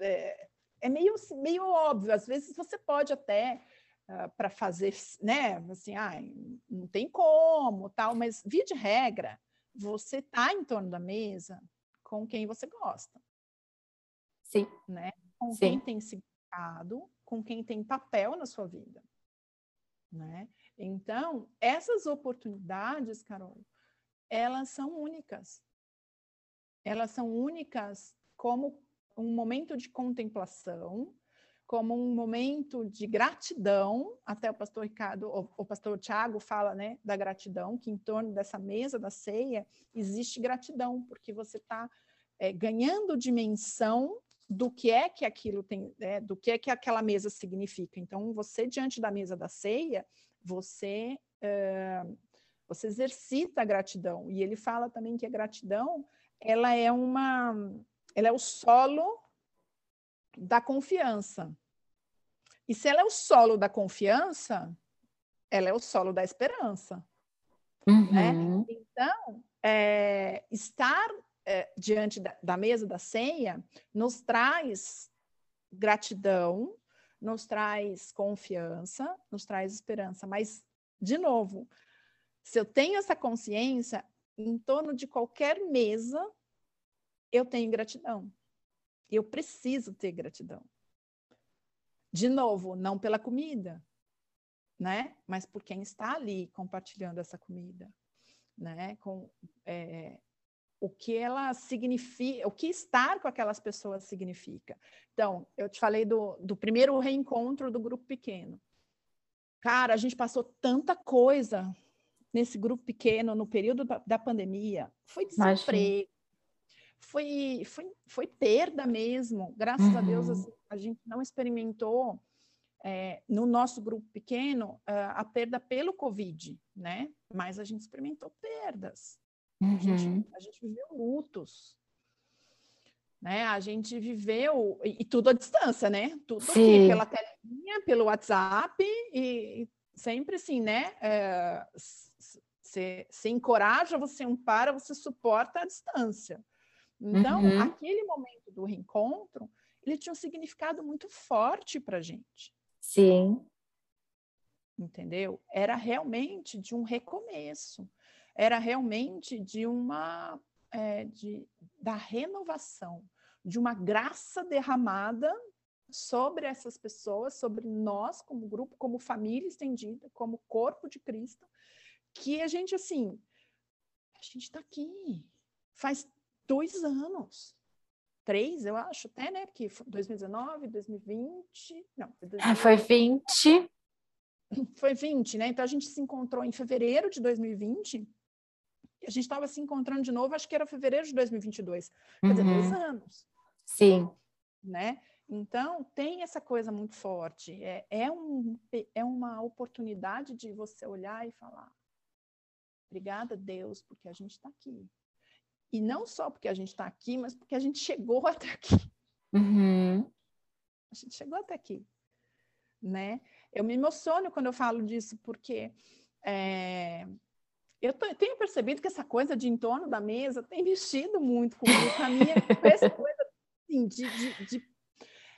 Speaker 2: É, é meio, meio óbvio. Às vezes você pode até uh, ah, para fazer, né? Assim, ah, não tem como, tal, mas via de regra, você tá em torno da mesa com quem você gosta.
Speaker 3: Sim.
Speaker 2: Né? Com Sim. quem tem significado, com quem tem papel na sua vida. Né? Então, essas oportunidades, Carol, elas são únicas. Elas são únicas como um momento de contemplação, como um momento de gratidão. Até o pastor Ricardo, o, o pastor Tiago fala, né, da gratidão, que em torno dessa mesa da ceia existe gratidão, porque você está é, ganhando dimensão do que é que aquilo tem, né, do que é que aquela mesa significa. Então, você diante da mesa da ceia, você é, você exercita a gratidão. E ele fala também que a gratidão ela é uma ela é o solo da confiança. E se ela é o solo da confiança, ela é o solo da esperança. Uhum. Né? Então, é, estar é, diante da, da mesa da ceia nos traz gratidão, nos traz confiança, nos traz esperança. Mas, de novo, se eu tenho essa consciência, em torno de qualquer mesa, eu tenho gratidão. Eu preciso ter gratidão. De novo, não pela comida, né? Mas por quem está ali compartilhando essa comida, né? Com é, o que ela significa, o que estar com aquelas pessoas significa. Então, eu te falei do, do primeiro reencontro do grupo pequeno. Cara, a gente passou tanta coisa nesse grupo pequeno no período da, da pandemia. Foi desemprego, foi, foi, foi perda mesmo. Graças uhum. a Deus, uhum. assim, a gente não experimentou é, no nosso grupo pequeno a perda pelo Covid, né? Mas a gente experimentou perdas. Uhum. A, gente, uhum. a gente viveu lutos. Né? A gente viveu, e, e tudo à distância, né? Tudo aqui, pela telinha, pelo WhatsApp, e, e sempre assim, né? É, você encoraja, você ampara, você suporta à distância. Então, uhum. aquele momento do reencontro, ele tinha um significado muito forte para a gente.
Speaker 3: Sim.
Speaker 2: Entendeu? Era realmente de um recomeço, era realmente de uma é, de, da renovação, de uma graça derramada sobre essas pessoas, sobre nós como grupo, como família estendida, como corpo de Cristo, que a gente assim, a gente está aqui. Faz dois anos. Três, eu acho, até, né? Porque 2019, 2020. Não, foi, 2020.
Speaker 3: Ah, foi 20.
Speaker 2: Foi 20, né? Então a gente se encontrou em fevereiro de 2020. E a gente estava se encontrando de novo, acho que era fevereiro de 2022. Quer uhum. dizer, dois anos.
Speaker 3: Sim.
Speaker 2: Né? Então, tem essa coisa muito forte. É, é, um, é uma oportunidade de você olhar e falar: obrigada, Deus, porque a gente está aqui. E não só porque a gente está aqui, mas porque a gente chegou até aqui.
Speaker 3: Uhum.
Speaker 2: A gente chegou até aqui, né? Eu me emociono quando eu falo disso, porque é, eu, tô, eu, tenho percebido que essa coisa de em torno da mesa tem mexido muito comigo, com a minha essa coisa assim, de, de, de,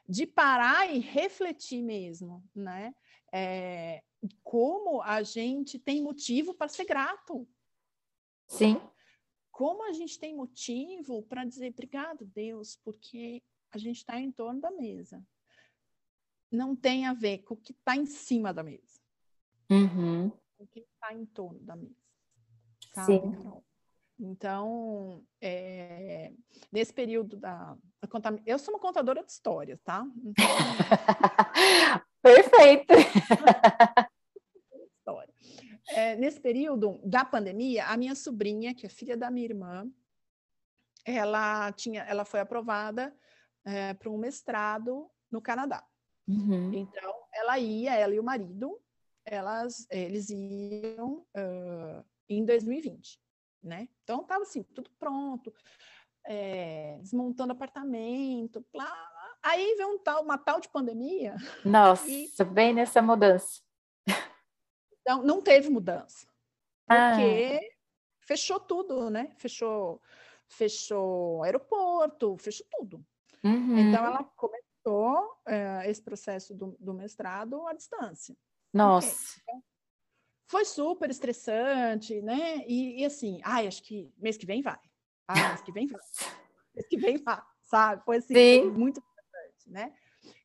Speaker 2: de, parar e refletir mesmo, né? É, como a gente tem motivo para ser grato.
Speaker 3: Sim
Speaker 2: como a gente tem motivo para dizer obrigado, Deus, porque a gente está em torno da mesa. Não tem a ver com o que está em cima da mesa.
Speaker 3: Uhum.
Speaker 2: Com o que está em torno da mesa.
Speaker 3: Sabe, Sim. Carol?
Speaker 2: Então, é, nesse período da, da eu sou uma contadora de histórias, tá? Então...
Speaker 3: Perfeito.
Speaker 2: nesse período da pandemia, a minha sobrinha, que é filha da minha irmã, ela tinha, ela foi aprovada é, para um mestrado no Canadá. Uhum. Então, ela ia, ela e o marido, elas, eles iam uh, em 2020, né? Então, estava assim, tudo pronto, é, desmontando apartamento, plá, Aí veio um tal, uma tal de pandemia.
Speaker 3: Nossa, e... bem nessa mudança.
Speaker 2: Então, não teve mudança. Porque ah. fechou tudo, né? Fechou, fechou aeroporto, fechou tudo. Uhum. Então, ela começou é, esse processo do, do, mestrado à distância.
Speaker 3: Nossa. Então,
Speaker 2: foi super estressante, né? E, e, assim, ai, acho que mês que vem vai. Ah, mês que vem vai. mês que vem vai, sabe? Foi assim, Sim. muito né?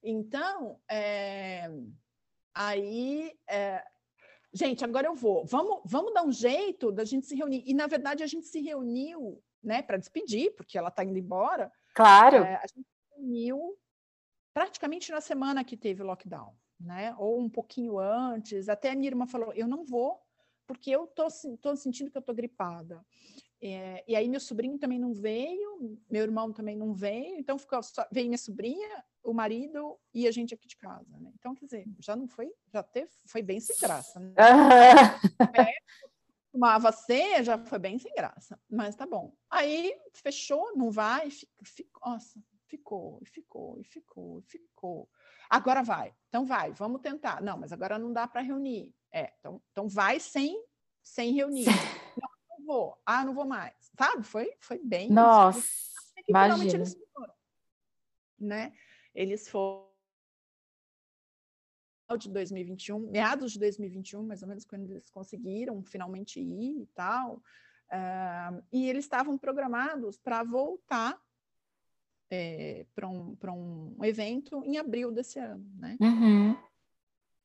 Speaker 2: Então, é, aí, é, gente, agora eu vou. Vamos, vamos dar um jeito da gente se reunir. E, na verdade, a gente se reuniu né, para despedir, porque ela está indo embora.
Speaker 3: Claro.
Speaker 2: É, a gente se reuniu praticamente na semana que teve o lockdown, né? Ou um pouquinho antes. Até a minha irmã falou: eu não vou, porque eu tô, tô sentindo que eu tô gripada. É, e aí meu sobrinho também não veio, meu irmão também não veio, então ficou só, veio minha sobrinha, o marido e a gente aqui de casa, né? Então, quer dizer, já não foi, já teve, foi bem sem graça, né? é, tomava ser, já foi bem sem graça, mas tá bom. Aí fechou, não vai, fica, fica, nossa, ficou, e ficou, e ficou, e ficou. Agora vai, então vai, vamos tentar. Não, mas agora não dá para reunir. É, então, então vai sem, sem reunir. Não vou, ah, não vou mais, sabe? Foi, foi bem.
Speaker 3: Nossa, imagina. Eles foram,
Speaker 2: né? Eles foram de 2021, meados de 2021, mais ou menos, quando eles conseguiram finalmente ir e tal. Uh, e eles estavam programados para voltar é, para um, um evento em abril desse ano, né?
Speaker 3: Uhum.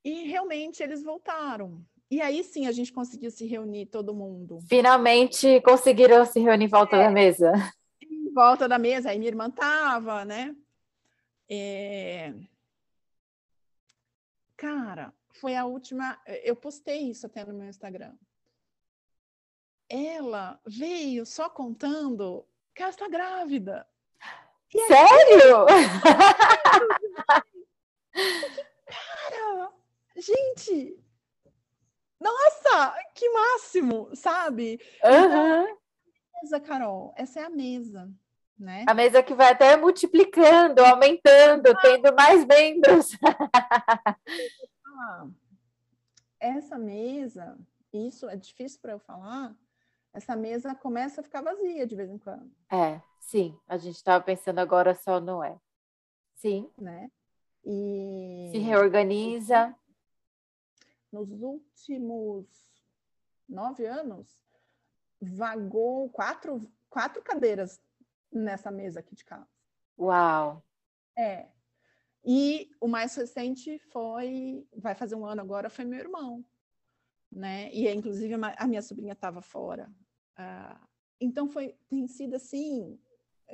Speaker 2: E realmente eles voltaram. E aí sim a gente conseguiu se reunir todo mundo.
Speaker 3: Finalmente conseguiram se reunir em volta é, da mesa.
Speaker 2: Em volta da mesa, aí minha irmã estava, né? É... Cara, foi a última. Eu postei isso até no meu Instagram. Ela veio só contando que ela está grávida.
Speaker 3: E Sério?
Speaker 2: cara, gente, nossa, que máximo, sabe?
Speaker 3: Uhum. Então,
Speaker 2: mesa, Carol, essa é a mesa né?
Speaker 3: A mesa que vai até multiplicando, aumentando, ah. tendo mais membros.
Speaker 2: essa mesa, isso é difícil para eu falar, essa mesa começa a ficar vazia de vez em quando.
Speaker 3: É, sim. A gente estava pensando agora só não é. Sim.
Speaker 2: Né? E...
Speaker 3: Se reorganiza.
Speaker 2: Nos últimos nove anos, vagou quatro, quatro cadeiras nessa mesa aqui de casa.
Speaker 3: Uau!
Speaker 2: É. E o mais recente foi, vai fazer um ano agora, foi meu irmão, né? E inclusive a minha sobrinha estava fora. Ah, então foi, tem sido assim,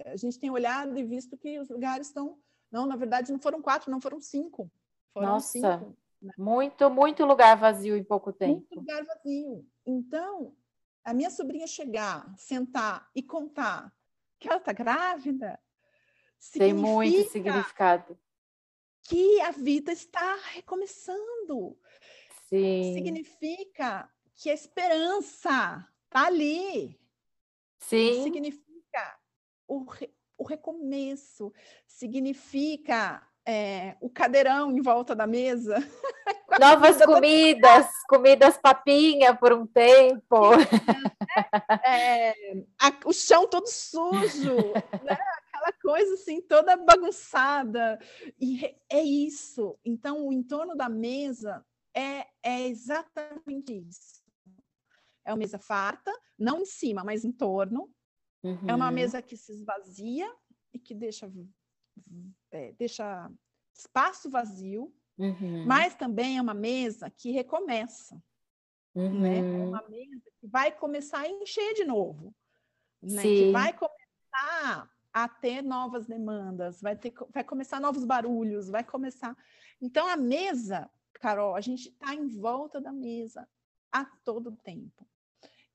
Speaker 2: a gente tem olhado e visto que os lugares estão, não, na verdade não foram quatro, não foram cinco. Foram
Speaker 3: Nossa, cinco? Muito, muito lugar vazio em pouco tempo.
Speaker 2: Muito lugar vazio. Então, a minha sobrinha chegar, sentar e contar que ela está grávida,
Speaker 3: tem muito significado.
Speaker 2: Que a vida está recomeçando.
Speaker 3: Sim.
Speaker 2: Significa que a esperança está ali.
Speaker 3: Sim.
Speaker 2: Significa o, re, o recomeço. Significa é, o cadeirão em volta da mesa.
Speaker 3: Novas comidas, comidas papinha por um tempo.
Speaker 2: É, a, o chão todo sujo, né? aquela coisa assim, toda bagunçada. E é isso. Então, o entorno da mesa é, é exatamente isso. É uma mesa farta, não em cima, mas em torno. Uhum. É uma uhum. mesa que se esvazia e que deixa é, deixa espaço vazio, uhum. mas também é uma mesa que recomeça. Uhum. Né? É uhum. uma mesa que vai começar a encher de novo. Né? Que vai começar a ter novas demandas, vai, ter, vai começar novos barulhos, vai começar. Então, a mesa, Carol, a gente está em volta da mesa. a todo tempo.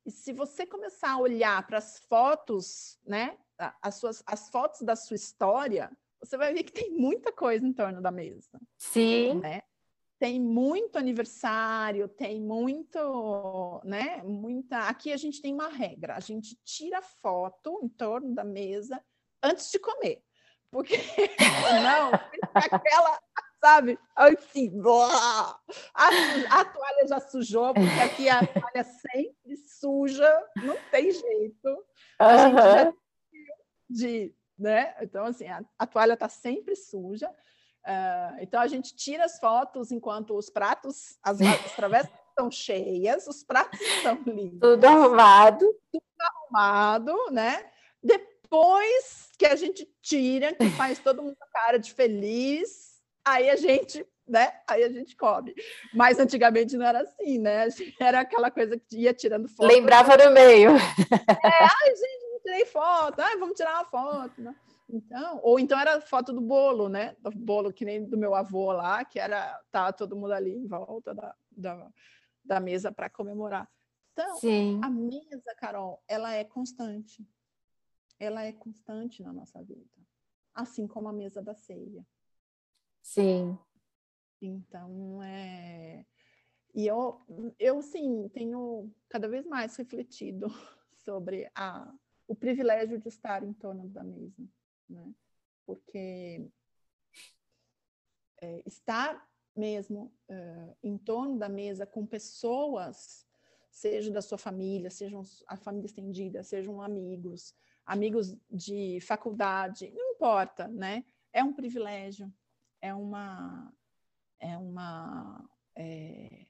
Speaker 2: E se você começar a olhar para as fotos, né, as suas as fotos da sua história, você vai ver que tem muita coisa em torno da mesa.
Speaker 3: Sim.
Speaker 2: Né? Tem muito aniversário, tem muito, né? Muita. Aqui a gente tem uma regra: a gente tira foto em torno da mesa antes de comer. Porque não, aquela, sabe? Assim, blá. A, a, toalha já sujou, porque aqui a toalha sempre suja, não tem jeito. A gente já de, né? Então, assim, a, a toalha está sempre suja. Uh, então, a gente tira as fotos enquanto os pratos, as, as travessas estão cheias, os pratos estão limpos.
Speaker 3: Tudo arrumado.
Speaker 2: Tudo arrumado, né? Depois que a gente tira, que faz todo mundo cara de feliz, aí a gente né? Aí a gente come. Mas antigamente não era assim, né? Era aquela coisa que ia tirando foto.
Speaker 3: Lembrava no meio.
Speaker 2: É, ai, gente, tirei foto, ai, vamos tirar uma foto, né? Então, ou então era foto do bolo, né? Do bolo que nem do meu avô lá, que era tá todo mundo ali em volta da, da, da mesa para comemorar. Então, Sim. a mesa, Carol, ela é constante. Ela é constante na nossa vida, assim como a mesa da ceia.
Speaker 3: Sim.
Speaker 2: Então, é e eu, eu sim, tenho cada vez mais refletido sobre a o privilégio de estar em torno da mesa, né? Porque é, estar mesmo é, em torno da mesa com pessoas, seja da sua família, sejam a família estendida, sejam amigos, amigos de faculdade, não importa, né? É um privilégio, é uma é uma é,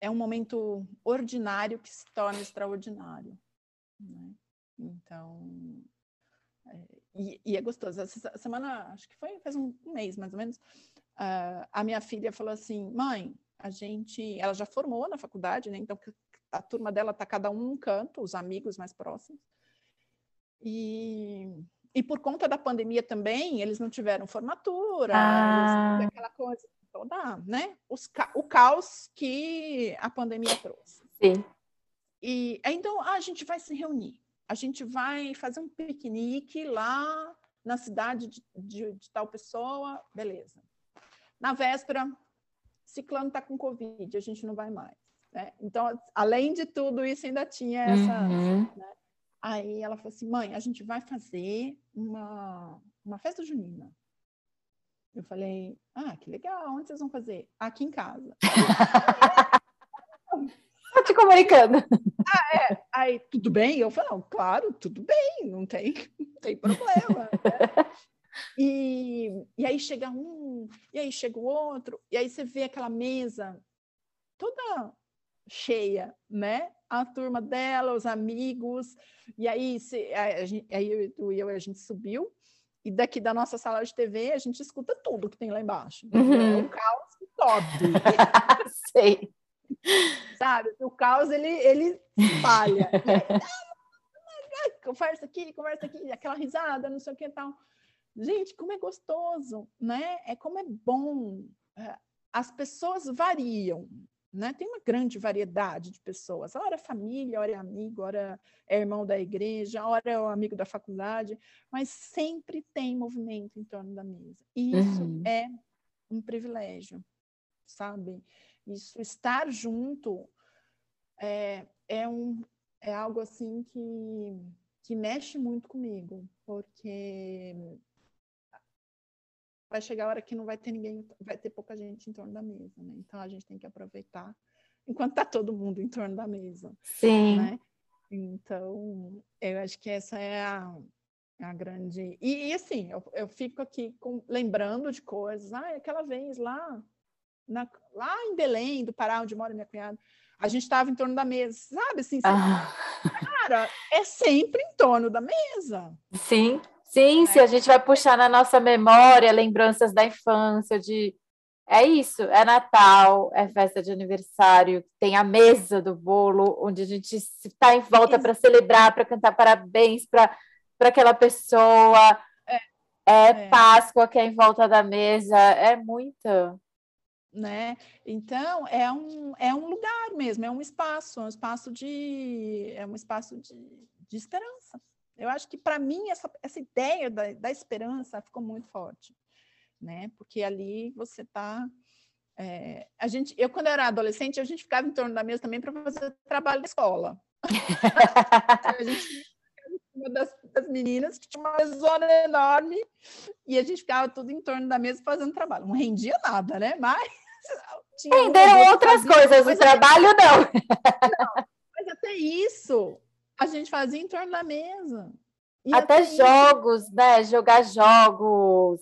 Speaker 2: é um momento ordinário que se torna extraordinário. Né? Então, é, e, e, é gostoso. Essa semana, acho que foi faz um mês mais ou menos, uh, a minha filha falou assim: mãe, a gente. Ela já formou na faculdade, né? Então a turma dela tá cada um num canto, os amigos mais próximos. E, e por conta da pandemia também, eles não tiveram formatura, ah. eles, aquela coisa toda, né? Os, o caos que a pandemia trouxe.
Speaker 3: Sim.
Speaker 2: E então a gente vai se reunir a gente vai fazer um piquenique lá na cidade de, de, de tal pessoa, beleza. Na véspera, ciclano está com Covid, a gente não vai mais. Né? Então, além de tudo isso, ainda tinha essa. Uhum. Né? Aí ela falou assim: mãe, a gente vai fazer uma, uma festa junina. Eu falei: ah, que legal, onde vocês vão fazer? Aqui em casa.
Speaker 3: Estou te comunicando.
Speaker 2: Ah, é. Aí, tudo bem? Eu falei, não, claro, tudo bem, não tem, não tem problema. Né? E, e aí chega um, e aí chega o outro, e aí você vê aquela mesa toda cheia, né? A turma dela, os amigos, e aí, se, a, gente, aí eu e eu, a gente subiu, e daqui da nossa sala de TV a gente escuta tudo que tem lá embaixo. Uhum. É um caos sobe.
Speaker 3: Sei.
Speaker 2: Sabe? O caos, ele, ele espalha. conversa aqui, conversa aqui, aquela risada, não sei o que tal. Gente, como é gostoso, né? É como é bom. É, as pessoas variam, né? Tem uma grande variedade de pessoas. Ora é família, ora é amigo, ora é irmão da igreja, ora é o amigo da faculdade, mas sempre tem movimento em torno da mesa. E isso uhum. é um privilégio, sabe? Isso, estar junto é, é, um, é algo assim que, que mexe muito comigo, porque vai chegar a hora que não vai ter ninguém, vai ter pouca gente em torno da mesa, né? Então a gente tem que aproveitar enquanto está todo mundo em torno da mesa.
Speaker 3: Sim.
Speaker 2: Né? Então, eu acho que essa é a, a grande. E, e assim, eu, eu fico aqui com, lembrando de coisas. Ah, aquela vez lá na, lá em Belém, do Pará, onde mora minha cunhada, a gente estava em torno da mesa, sabe? Assim, ah. Cara, é sempre em torno da mesa.
Speaker 3: Sim, sim, é. se a gente vai puxar na nossa memória lembranças da infância, de. É isso, é Natal, é festa de aniversário, tem a mesa do bolo, onde a gente está em volta para celebrar, para cantar parabéns para aquela pessoa. É, é, é Páscoa que é em volta da mesa, é muita.
Speaker 2: Né? Então é um, é um lugar mesmo, é um espaço, é um espaço de é um espaço de, de esperança. Eu acho que para mim essa, essa ideia da, da esperança ficou muito forte, né? Porque ali você está é, a gente, eu quando era adolescente, a gente ficava em torno da mesa também para fazer trabalho da escola. a gente uma das, das, meninas que tinha uma zona enorme e a gente ficava tudo em torno da mesa fazendo trabalho. Não rendia nada, né? Mas
Speaker 3: renderam outras coisas, o trabalho não. não.
Speaker 2: Mas até isso a gente fazia em torno da mesa.
Speaker 3: E até, até jogos, isso... né? Jogar jogos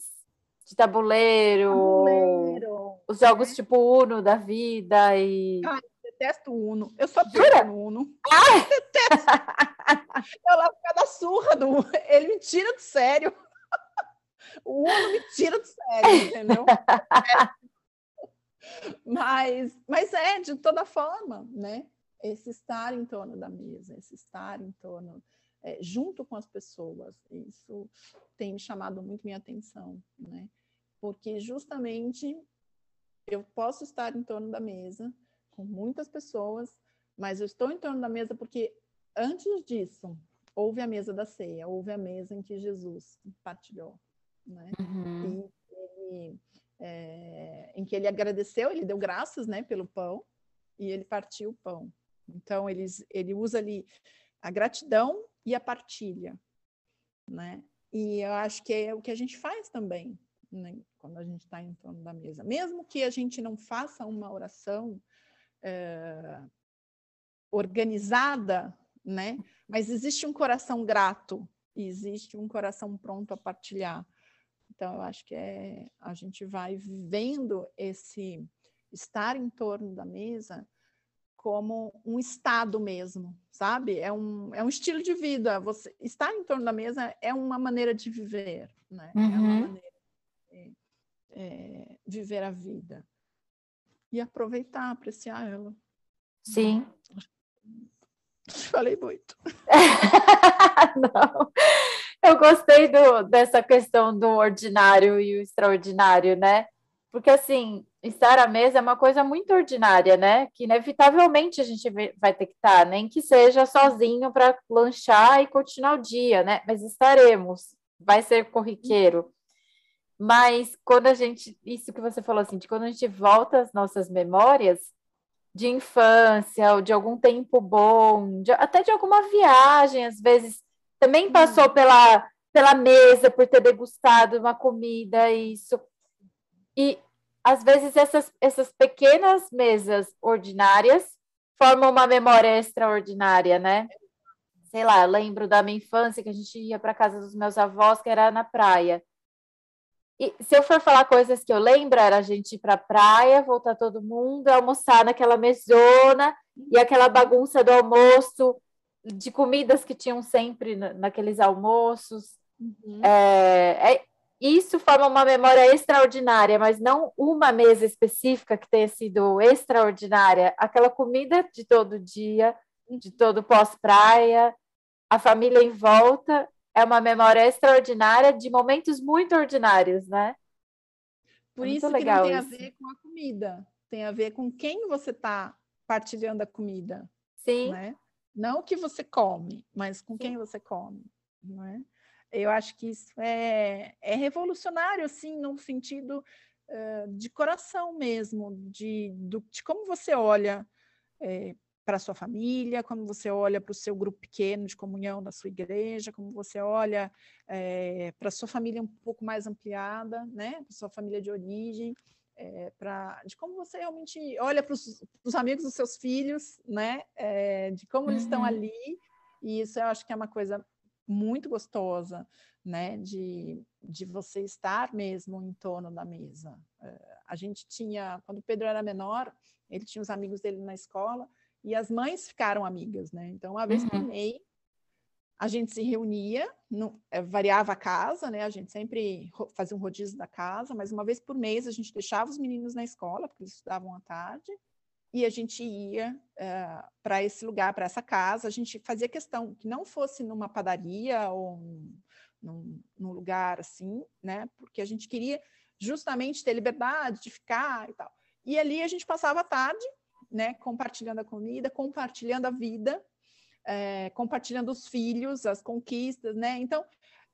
Speaker 3: de tabuleiro, tabuleiro os jogos é. tipo Uno da vida e.
Speaker 2: Ai, detesto Uno. Eu só perco no Uno. Ai. Detesto. eu lá por causa da surra do Uno. Ele me tira do sério. O Uno me tira do sério, entendeu? mas, mas é, de toda forma, né? Esse estar em torno da mesa, esse estar em torno, é, junto com as pessoas, isso tem chamado muito minha atenção, né? Porque justamente eu posso estar em torno da mesa com muitas pessoas, mas eu estou em torno da mesa porque antes disso houve a mesa da ceia, houve a mesa em que Jesus partilhou, né? Uhum. E ele é, em que ele agradeceu, ele deu graças né, pelo pão e ele partiu o pão. Então, ele, ele usa ali a gratidão e a partilha. Né? E eu acho que é o que a gente faz também, né, quando a gente está em torno da mesa. Mesmo que a gente não faça uma oração é, organizada, né? mas existe um coração grato, existe um coração pronto a partilhar. Então, eu acho que é, a gente vai vivendo esse estar em torno da mesa como um estado mesmo, sabe? É um, é um estilo de vida. Você estar em torno da mesa é uma maneira de viver, né? Uhum. É uma uhum. maneira de é, viver a vida e aproveitar, apreciar ela.
Speaker 3: Sim.
Speaker 2: Falei muito.
Speaker 3: Não. Eu gostei do, dessa questão do ordinário e o extraordinário, né? Porque, assim, estar à mesa é uma coisa muito ordinária, né? Que inevitavelmente a gente vai ter que estar, nem que seja sozinho para lanchar e continuar o dia, né? Mas estaremos, vai ser corriqueiro. Mas quando a gente, isso que você falou assim, de quando a gente volta às nossas memórias de infância, ou de algum tempo bom, de, até de alguma viagem, às vezes também hum. passou pela, pela mesa por ter degustado uma comida, isso. E às vezes essas, essas pequenas mesas ordinárias formam uma memória extraordinária, né? Sei lá, eu lembro da minha infância que a gente ia para casa dos meus avós, que era na praia. E se eu for falar coisas que eu lembro, era a gente ir para a praia, voltar todo mundo, almoçar naquela mesona e aquela bagunça do almoço, de comidas que tinham sempre naqueles almoços. Uhum. É, é, isso forma uma memória extraordinária, mas não uma mesa específica que tenha sido extraordinária. Aquela comida de todo dia, de todo pós-praia, a família em volta, é uma memória extraordinária de momentos muito ordinários, né?
Speaker 2: Por é isso que não tem isso. a ver com a comida, tem a ver com quem você está partilhando a comida.
Speaker 3: Sim.
Speaker 2: Né? Não o que você come, mas com Sim. quem você come, não é? Eu acho que isso é, é revolucionário, assim, no sentido uh, de coração mesmo, de, do, de como você olha é, para a sua família, como você olha para o seu grupo pequeno de comunhão da sua igreja, como você olha é, para a sua família um pouco mais ampliada, né? Para sua família de origem é, pra, de como você realmente olha para os amigos dos seus filhos, né? É, de como eles estão uhum. ali. E isso eu acho que é uma coisa muito gostosa, né? De, de você estar mesmo em torno da mesa. É, a gente tinha, quando o Pedro era menor, ele tinha os amigos dele na escola e as mães ficaram amigas, né? Então, uma vez uhum. por mês, a gente se reunia, é, variava a casa, né? A gente sempre fazia um rodízio da casa, mas uma vez por mês a gente deixava os meninos na escola, porque eles estudavam à tarde, e a gente ia é, para esse lugar, para essa casa. A gente fazia questão que não fosse numa padaria ou num, num lugar assim, né? Porque a gente queria justamente ter liberdade de ficar e tal. E ali a gente passava a tarde, né, compartilhando a comida, compartilhando a vida, é, compartilhando os filhos, as conquistas, né? Então,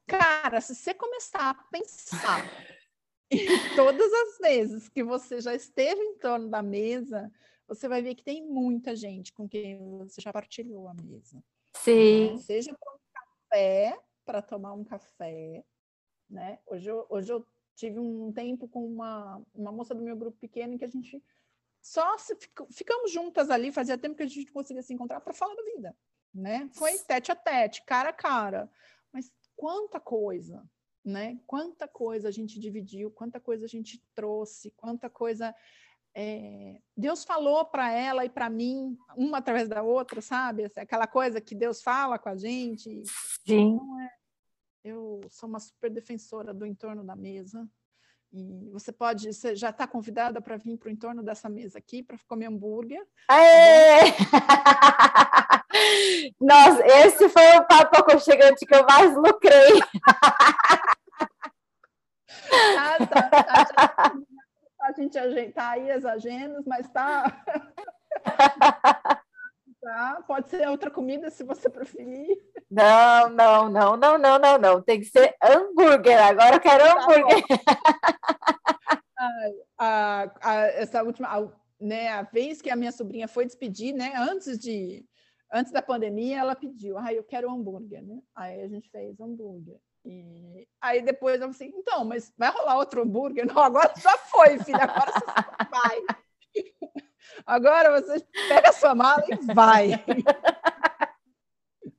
Speaker 2: cara, se você começar a pensar em todas as vezes que você já esteve em torno da mesa, você vai ver que tem muita gente com quem você já partilhou a mesa.
Speaker 3: Sim.
Speaker 2: Né? Seja para um café, para tomar um café, né? Hoje eu, hoje eu tive um tempo com uma, uma moça do meu grupo pequeno que a gente só se ficamos juntas ali, fazia tempo que a gente não conseguia se encontrar para falar da vida, né? Foi tete a tete, cara a cara. Mas quanta coisa, né? Quanta coisa a gente dividiu, quanta coisa a gente trouxe, quanta coisa é, Deus falou para ela e para mim, uma através da outra, sabe? Aquela coisa que Deus fala com a gente.
Speaker 3: Sim. Então, é,
Speaker 2: eu sou uma super defensora do entorno da mesa. E você pode, você já está convidada para vir para o entorno dessa mesa aqui para comer hambúrguer.
Speaker 3: Aê! Tá Nossa, esse foi o papo aconchegante que eu mais lucrei.
Speaker 2: Ah, tá, tá, tá, a gente ajeitar aí as agendas, mas tá. tá. Pode ser outra comida se você preferir.
Speaker 3: Não, não, não, não, não, não, não. Tem que ser hambúrguer. Agora eu quero tá hambúrguer.
Speaker 2: a, a, essa última, a, né, a vez que a minha sobrinha foi despedir, né, antes de antes da pandemia, ela pediu, ah, eu quero hambúrguer, né? Aí a gente fez hambúrguer. E aí depois eu falei, então, mas vai rolar outro hambúrguer? Não, agora já foi, filha, agora você vai. Agora você pega a sua mala e vai.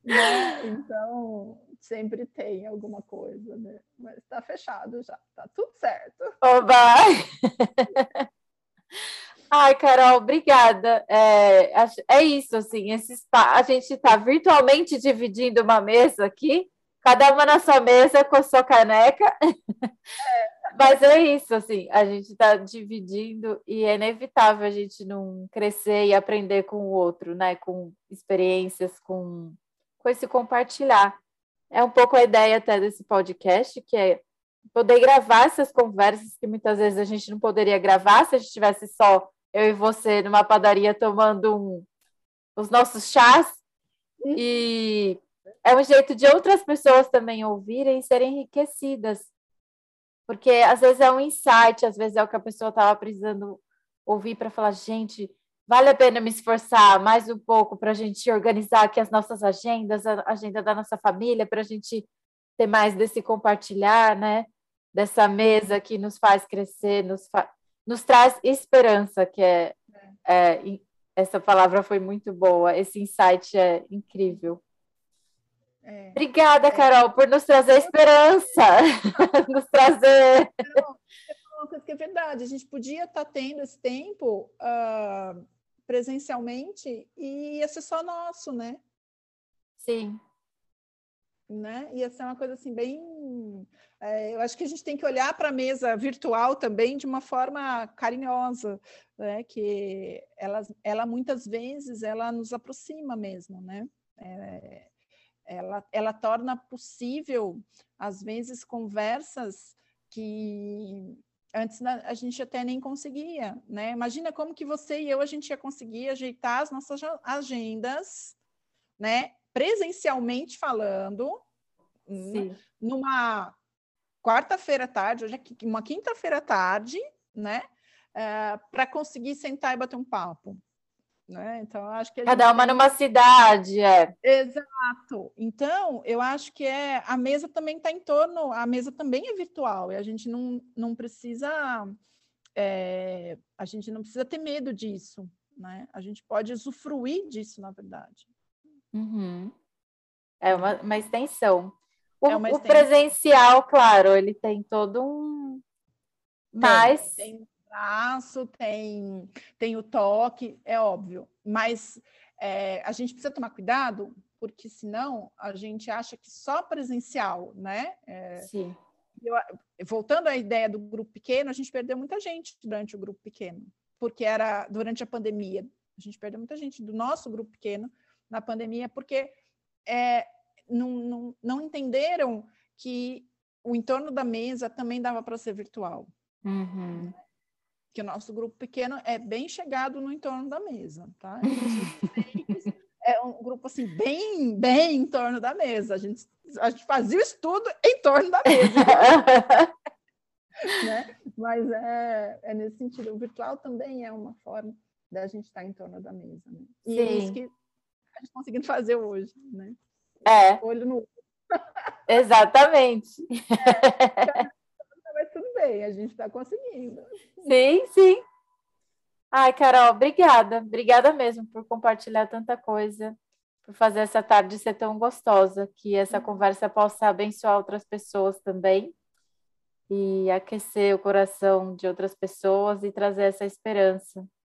Speaker 2: né? Então, sempre tem alguma coisa, né? Mas está fechado já, tá tudo certo.
Speaker 3: Oba! Ai, Carol, obrigada. É, é isso, assim, esses, a gente está virtualmente dividindo uma mesa aqui, cada uma na sua mesa com a sua caneca. É. Mas é isso, assim, a gente está dividindo e é inevitável a gente não crescer e aprender com o outro, né? Com experiências, com, com esse compartilhar. É um pouco a ideia até desse podcast, que é poder gravar essas conversas que muitas vezes a gente não poderia gravar se a gente tivesse só eu e você numa padaria tomando um, os nossos chás. E é um jeito de outras pessoas também ouvirem e serem enriquecidas. Porque às vezes é um insight, às vezes é o que a pessoa estava precisando ouvir para falar, gente, vale a pena me esforçar mais um pouco para a gente organizar aqui as nossas agendas, a agenda da nossa família, para a gente ter mais desse compartilhar, né? Dessa mesa que nos faz crescer, nos, fa nos traz esperança, que é, é. é essa palavra foi muito boa, esse insight é incrível. É. Obrigada, é. Carol, por nos trazer esperança, nos trazer.
Speaker 2: Não, é que é verdade, a gente podia estar tá tendo esse tempo uh, presencialmente e ia ser só nosso, né?
Speaker 3: Sim.
Speaker 2: Né? Ia ser uma coisa assim, bem. É, eu acho que a gente tem que olhar para a mesa virtual também de uma forma carinhosa, né? Que ela, ela muitas vezes ela nos aproxima mesmo, né? É, ela, ela torna possível, às vezes, conversas que antes a gente até nem conseguia, né? Imagina como que você e eu a gente ia conseguir ajeitar as nossas agendas, né? Presencialmente falando, Sim. numa quarta-feira à tarde, hoje é uma quinta-feira à tarde, né? É, para conseguir sentar e bater um papo. Né? Então, acho que
Speaker 3: cada uma numa cidade, é.
Speaker 2: Exato. Então, eu acho que é a mesa também está em torno, a mesa também é virtual e a gente não, não precisa é, a gente não precisa ter medo disso, né? A gente pode usufruir disso, na verdade.
Speaker 3: Uhum. É uma, uma extensão. O, é uma extensão. o, presencial, claro, ele tem todo um.
Speaker 2: Tem, Mas. Tem braço, tem, tem o toque, é óbvio. Mas é, a gente precisa tomar cuidado, porque senão a gente acha que só presencial, né?
Speaker 3: É, Sim.
Speaker 2: Eu, voltando à ideia do grupo pequeno, a gente perdeu muita gente durante o grupo pequeno, porque era durante a pandemia. A gente perdeu muita gente do nosso grupo pequeno na pandemia, porque é, não, não, não entenderam que o entorno da mesa também dava para ser virtual.
Speaker 3: Uhum
Speaker 2: que o nosso grupo pequeno é bem chegado no entorno da mesa, tá? é um grupo assim bem, bem em torno da mesa. A gente, a gente fazia o estudo em torno da mesa. né? Mas é, é nesse sentido. O virtual também é uma forma da gente estar em torno da mesa. Né? E Sim. é isso que gente conseguindo fazer hoje, né?
Speaker 3: É.
Speaker 2: Olho no
Speaker 3: Exatamente.
Speaker 2: É, mas tudo bem, a gente está conseguindo.
Speaker 3: Sim, sim. Ai, Carol, obrigada. Obrigada mesmo por compartilhar tanta coisa, por fazer essa tarde ser tão gostosa, que essa conversa possa abençoar outras pessoas também e aquecer o coração de outras pessoas e trazer essa esperança